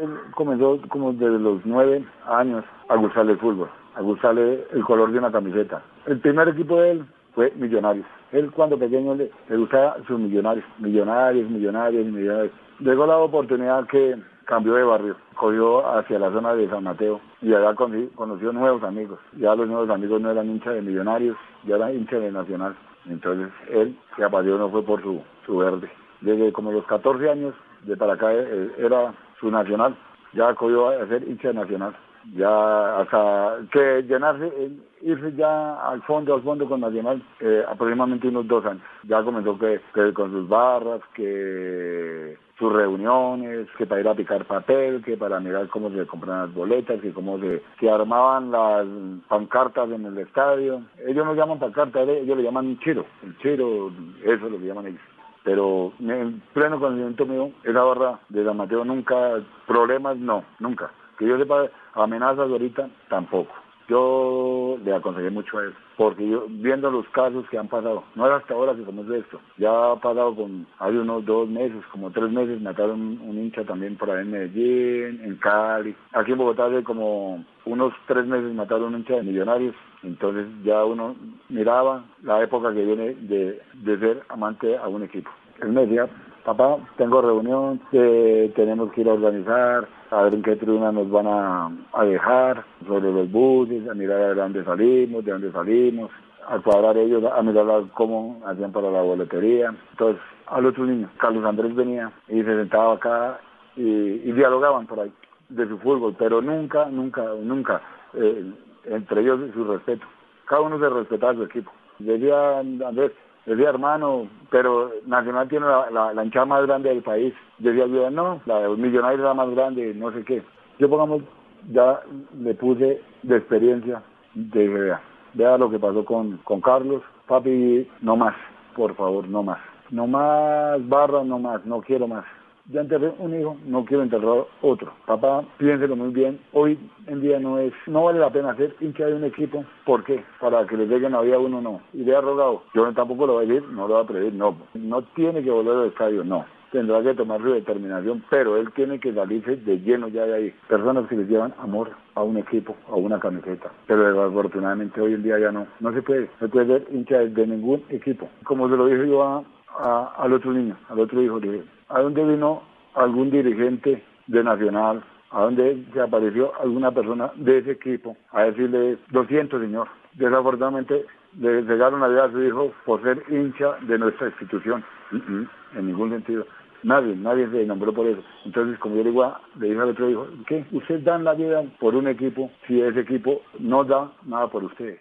Él comenzó como desde los nueve años a gustarle el fútbol, a gustarle el color de una camiseta. El primer equipo de él fue Millonarios. Él cuando pequeño le, gustaba sus millonarios, millonarios, millonarios, millonarios. Llegó la oportunidad que cambió de barrio, cogió hacia la zona de San Mateo y allá conoció nuevos amigos. Ya los nuevos amigos no eran hinchas de millonarios, ya eran hinchas de Nacional. Entonces él se no fue por su, su verde. Desde como los 14 años de para acá eh, era su nacional, ya cogió a ser hincha nacional. Ya hasta que llenarse, eh, irse ya al fondo, al fondo con Nacional, eh, aproximadamente unos dos años. Ya comenzó que, con sus barras, que sus reuniones, que para ir a picar papel, que para mirar cómo se compran las boletas, que cómo se que armaban las pancartas en el estadio. Ellos no llaman pancartas, ellos le llaman chiro, el chiro, eso es lo que llaman ellos pero en pleno conocimiento mío, esa barra de San Mateo nunca, problemas no, nunca. Que yo sepa, amenazas ahorita tampoco. Yo le aconsejé mucho a él, porque yo, viendo los casos que han pasado, no era hasta ahora que de esto, ya ha pasado con, hace unos dos meses, como tres meses, mataron un hincha también por ahí en Medellín, en Cali, aquí en Bogotá hace como unos tres meses mataron un hincha de millonarios, entonces ya uno miraba la época que viene de, ser amante a un equipo. Él me decía, papá, tengo reunión, que tenemos que ir a organizar, a ver en qué tribuna nos van a, dejar, sobre los buses, a mirar de dónde salimos, de dónde salimos, a cuadrar ellos, a mirar cómo hacían para la boletería. Entonces, al otro niño, Carlos Andrés venía y se sentaba acá y, dialogaban por ahí de su fútbol, pero nunca, nunca, nunca, eh, entre ellos su respeto. Cada uno se respetaba a su equipo. Decía Andrés, decía hermano, pero Nacional tiene la, la, hinchada más grande del país. Decía yo, no, la Millonario es la más grande, no sé qué. Yo pongamos, ya le puse de experiencia, de vea, vea lo que pasó con, con Carlos, papi, no más, por favor, no más. No más barra, no más, no quiero más ya enterré un hijo, no quiero enterrar otro. Papá, piénselo muy bien, hoy en día no es, no vale la pena ser hincha de un equipo, ¿por qué? Para que le lleguen a vida uno no. Y le ha rogado, yo tampoco lo voy a decir, no lo voy a pedir, no, no tiene que volver al estadio, no. Tendrá que tomar su determinación, pero él tiene que salirse de lleno ya de ahí. Personas que les llevan amor a un equipo, a una camiseta. Pero desafortunadamente hoy en día ya no. No se puede, no puede ser hincha de ningún equipo. Como se lo dije yo a, al otro niño, al otro hijo, le dije, ¿a dónde vino algún dirigente de Nacional? ¿A dónde se apareció alguna persona de ese equipo? A decirle, lo siento señor, desafortunadamente le llegaron a vida a su hijo por ser hincha de nuestra institución. en ningún sentido. Nadie, nadie se nombró por eso. Entonces, como yo le, digo, le dije al otro hijo, ¿qué? Ustedes dan la vida por un equipo si ese equipo no da nada por ustedes.